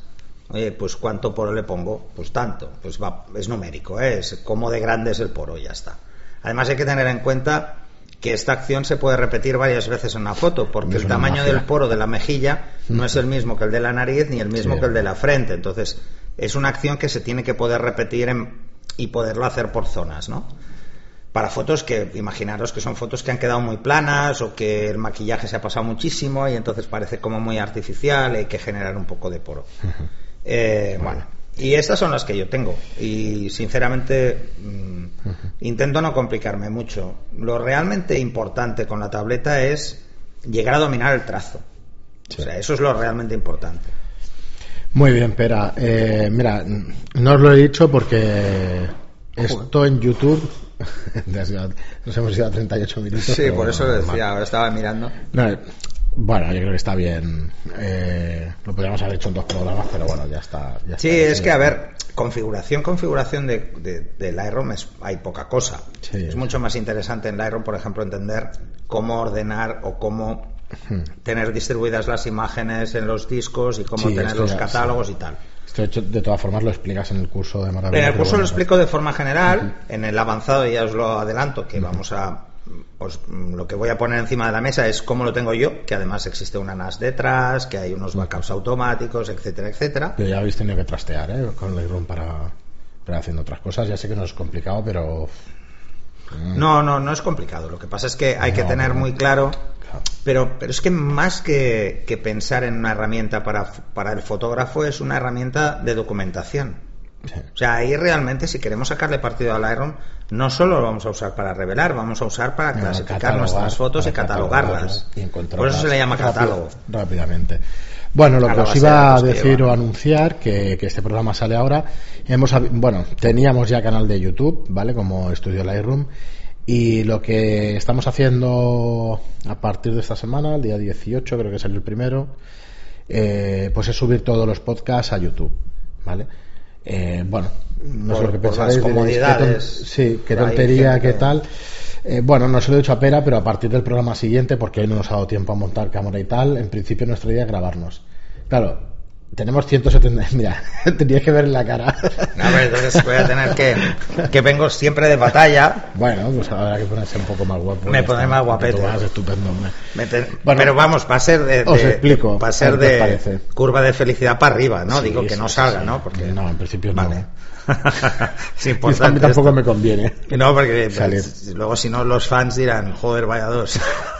Oye, pues ¿cuánto poro le pongo? Pues tanto, pues va, es numérico, ¿eh? es cómo de grande es el poro, y ya está. Además hay que tener en cuenta que esta acción se puede repetir varias veces en una foto, porque el tamaño magia. del poro de la mejilla no es el mismo que el de la nariz ni el mismo Sí. que el de la frente. Entonces, es una acción que se tiene que poder repetir en- y poderlo hacer por zonas, ¿no? Para fotos que, imaginaros que son fotos que han quedado muy planas o que el maquillaje se ha pasado muchísimo y entonces parece como muy artificial y hay que generar un poco de poro. Eh, bueno, y estas son las que yo tengo. Y sinceramente mm, intento no complicarme mucho. Lo realmente importante con la tableta es llegar a dominar el trazo. O sea, eso es lo realmente importante. Muy bien, Pera. Eh, mira, no os lo he dicho porque esto en YouTube. Nos hemos ido a 38 minutos. pero bueno, normal. ahora estaba mirando. No, bueno, yo creo que está bien. Eh, lo podríamos haber hecho en dos programas, pero bueno, ya está. ya Sí, está. es que a ver, configuración, configuración de, de, de Lightroom es, hay poca cosa. Sí. es mucho más interesante en Lightroom, por ejemplo, entender cómo ordenar o cómo tener distribuidas las imágenes en los discos y cómo Sí, tener los catálogos y tal. Esto, de hecho, de todas formas, lo explicas en el curso de En Maravilla. el pero curso lo explico de forma general, en el avanzado ya os lo adelanto, que vamos a... Pues mm, lo que voy a poner encima de la mesa es cómo lo tengo yo, que además existe una NAS detrás, que hay unos backups automáticos, etcétera, etcétera. Pero ya habéis tenido que trastear ¿eh? con Lightroom para, para haciendo otras cosas. Ya sé que no es complicado, pero. No, no, no es complicado. Lo que pasa es que hay que tener muy claro. Claro. Pero, pero es que más que, que pensar en una herramienta para, para el fotógrafo es una herramienta de documentación. O sea, ahí realmente si queremos sacarle partido al Lightroom, no solo lo vamos a usar para revelar, vamos a usar para clasificar nuestras fotos y catalogarlas. y Por eso se le llama catálogo. rápidamente. Bueno, lo que la os iba a decir o anunciar, que, que este programa sale ahora, hemos, bueno, teníamos ya canal de YouTube, ¿vale? Como Estudio Lightroom, y lo que estamos haciendo a partir de esta semana, el día 18, creo que es el primero, eh, pues es subir todos los podcasts a YouTube, ¿vale? Eh, bueno, no sé lo que diréis, comodidades. qué sí, qué tontería, qué tal. Eh, bueno, no se lo he dicho a Pera, pero a partir del programa siguiente, porque hoy no nos ha dado tiempo a montar cámara y tal, en principio nuestra idea es grabarnos. Claro, tenemos 170. Mira, tenías que ver la cara. A ver, entonces voy a tener que. que vengo siempre de batalla. Bueno, pues habrá que ponerse un poco más guapo. Me pondré más guapete. vas estupendo. Me te- Bueno, pero vamos, va a ser de, os explico, va a ser de parece. curva de felicidad para arriba, ¿no? Sí, Digo que sí, no sí, salga, sí. ¿no? Porque No, en principio vale. no. es Y a mí tampoco esto. me conviene. No, porque pues, luego si no los fans dirán, joder, vaya dos.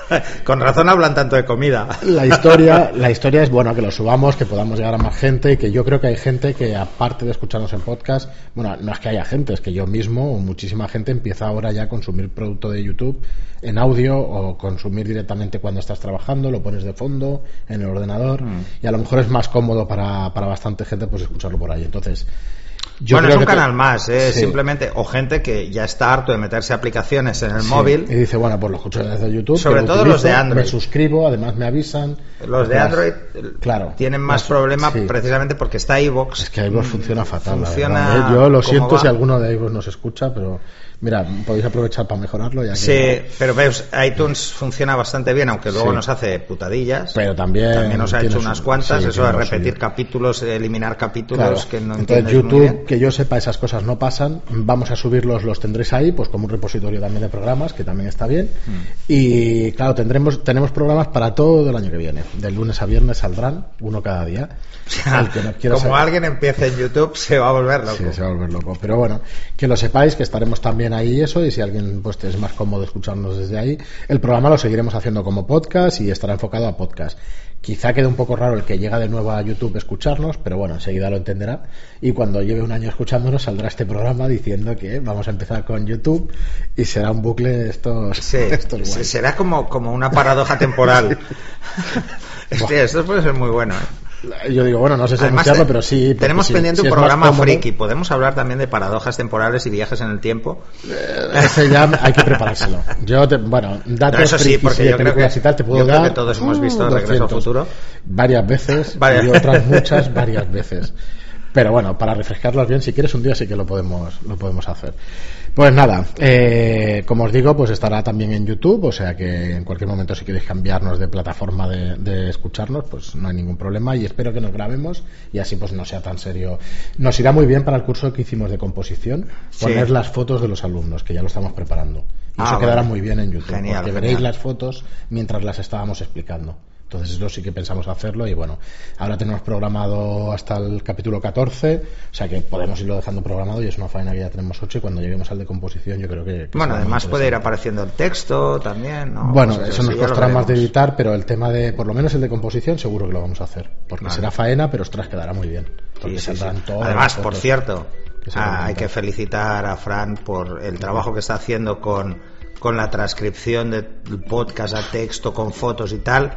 Con razón hablan tanto de comida. La historia, la historia es bueno que lo subamos, que podamos llegar a más gente y que yo creo que hay gente que aparte de escucharnos en podcast, bueno, no es que haya gente, es que yo mismo o muchísima gente empieza ahora ya a consumir producto de YouTube en audio o consumir directamente cuando estás trabajando, lo pones de fondo en el ordenador Mm. y a lo mejor es más cómodo para, para bastante gente pues escucharlo por ahí. Entonces, yo bueno, es un canal más, ¿eh? Sí. simplemente, o gente que ya está harto de meterse aplicaciones en el Sí, móvil. Y dice, bueno, pues lo escucho desde YouTube. Sobre todo los de Android. Me suscribo, además me avisan. Los de Android claro, tienen más las- problema sí. precisamente porque está iVoox. Es que iVoox funciona fatal, funciona verdad, ¿eh? Yo lo siento va. si alguno de iVoox nos escucha, pero mira, podéis aprovechar para mejorarlo ya que... Sí, pero ves, iTunes funciona bastante bien, aunque luego Sí. nos hace putadillas. Pero también También nos ha hecho unas cuantas, sí, eso de repetir capítulos, eliminar capítulos Claro. que no Entonces muy YouTube, bien. que yo sepa esas cosas no pasan, vamos a subirlos, los tendréis ahí, pues como un repositorio también de programas, que también está bien. Mm. Y claro, tendremos, tenemos programas para todo el año que viene. De lunes a viernes saldrán, uno cada día. Que no Como saber- alguien empiece en YouTube, se va a volver loco. Sí, se va a volver loco. Pero bueno, que lo sepáis, que estaremos también ahí eso, y si alguien pues es más cómodo escucharnos desde ahí, el programa lo seguiremos haciendo como podcast y estará enfocado a podcast. Quizá quede un poco raro el que llega de nuevo a YouTube escucharnos, pero bueno, enseguida lo entenderá. Y cuando lleve un año escuchándonos, saldrá este programa diciendo que vamos a empezar con YouTube y será un bucle de estos, Sí, estos será como, como una paradoja temporal. Hostia, esto puede ser muy bueno. ¿eh? Yo digo, bueno, no sé si Además, anunciarlo, pero sí. tenemos sí, pendiente un programa friki. Podemos hablar también de paradojas temporales y viajes en el tiempo. Ese ya hay que preparárselo. Yo, te, bueno, datos No, eso sí, porque yo creo películas que- y tal, te puedo yo creo dar. que todos hemos uh, visto Regreso al 200. Futuro. Varias veces Varias- y otras muchas, varias veces. Pero bueno, para refrescarlas bien, si quieres un día sí que lo podemos, lo podemos hacer. Pues nada, eh, como os digo, pues estará también en YouTube, o sea que en cualquier momento si queréis cambiarnos de plataforma de, de escucharnos, pues no hay ningún problema y espero que nos grabemos y así pues no sea tan serio. Nos irá muy bien para el curso que hicimos de composición Sí. poner las fotos de los alumnos, que ya lo estamos preparando. Y Ah, eso quedará muy bien en YouTube, Genial, porque genial. veréis las fotos mientras las estábamos explicando. Entonces eso sí que pensamos hacerlo y bueno, ahora tenemos programado hasta el capítulo 14, o sea que podemos irlo dejando programado y es una faena que ya tenemos 8 y cuando lleguemos al de composición yo creo que... que Bueno, además puede ir apareciendo el texto también, ¿no? Bueno, Cosas eso nos costará más de editar, pero el tema de, por lo menos el de composición, seguro que lo vamos a hacer. Porque Vale. será faena, pero ostras, quedará muy bien. Porque Sí, sí, saldrán sí. Además, por cierto, que ah, hay que felicitar a Fran por el trabajo que está haciendo con, con la transcripción del podcast a texto, con fotos y tal.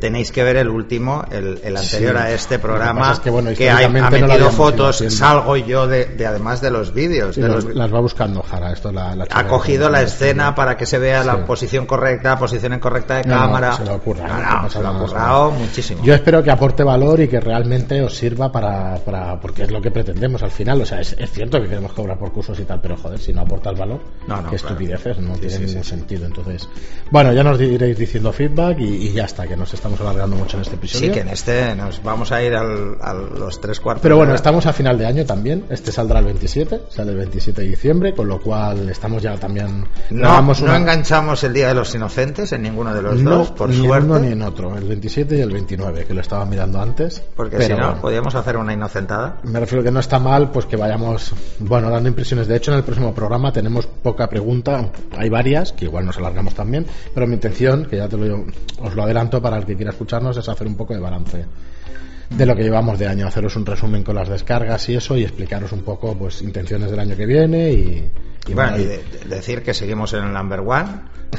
Tenéis que ver el último, el, el anterior Sí. a este que programa, es que, bueno, ha, metido fotos, salgo yo de, de además de los vídeos. Sí, de las, los- las va buscando Jara, esto la, ha cogido la escena para que se vea Sí. la posición correcta, la posición incorrecta de No, no, cámara. se lo pasa se lo ha currado muchísimo. Yo espero que aporte valor y que realmente os sirva para, para porque es lo que pretendemos al final. O sea, es, es cierto que queremos cobrar por cursos y tal, pero joder, si no aportas valor, qué claro. estupideces, no tiene ningún sentido. Entonces, bueno, ya nos iréis diciendo feedback y, y ya está, que nos estamos alargando mucho en este episodio. Sí, que en este nos vamos a ir al- a los tres cuartos. Pero bueno, estamos a final de año también. Este saldrá el 27, sale el 27 de diciembre, con lo cual estamos ya también. No, no una- enganchamos el Día de los Inocentes en ninguno de los no, dos, por ni suerte. uno ni en otro, el 27 y el 29, que lo estaba mirando antes. Porque pero si no, bueno. podíamos hacer una inocentada. Me refiero que no está mal, pues que vayamos, bueno, dando impresiones. De hecho, en el próximo programa tenemos poca pregunta, hay varias, que igual nos alargamos también, pero mi intención, que ya te lo, os lo adelanto para el que quiera escucharnos, es hacer un poco de balance de lo que llevamos de año, haceros un resumen con las descargas y eso, y explicaros un poco, pues, intenciones del año que viene y... y bueno, y- de- de- decir que seguimos en el number one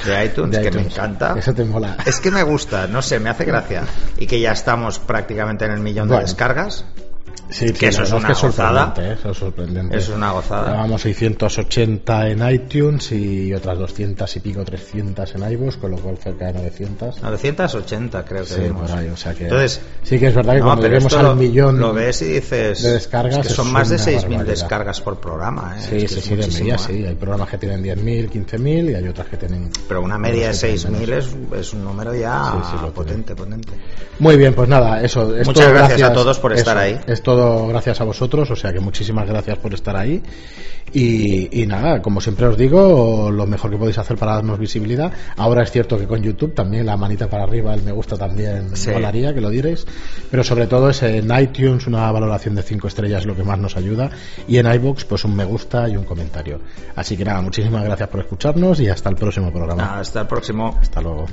de iTunes, de que me encanta. Eso te mola. Es que me gusta, no sé, me hace gracia. Y que ya estamos prácticamente en el millón Bueno. de descargas. Sí, que eso la es una que gozada. ¿eh? Eso es sorprendente. Eso es una gozada. Llevamos 680 en iTunes y otras 200 y pico, 300 en iVoox, con lo cual cerca de 900. 980 creo que Sí, por ahí, o sea que- Entonces, sí que es verdad que no, cuando esto al lo, millón lo ves y dices de descargas, es que son es más de una 6.000 barbaridad. descargas por programa. ¿eh? Sí, Es que sí, es sí, de media ¿eh? sí. Hay programas que tienen 10.000, 15.000 y hay otras que tienen... Pero una media de otros que tienen 6.000 menos. es, es un número ya Sí, sí, lo potente, potente. Muy bien, pues nada, eso. Es Muchas todo gracias a todos por estar eso, ahí. Es todo gracias a vosotros, o sea que muchísimas gracias por estar ahí. Y, y nada, como siempre os digo, lo mejor que podéis hacer para darnos visibilidad. Ahora es cierto que con YouTube también la manita para arriba, el me gusta también Sí. molaría que lo dierais. Pero sobre todo es en iTunes una valoración de 5 estrellas lo que más nos ayuda. Y en iBox pues un me gusta y un comentario. Así que nada, muchísimas gracias por escucharnos y hasta el próximo programa. Hasta el próximo. Hasta luego.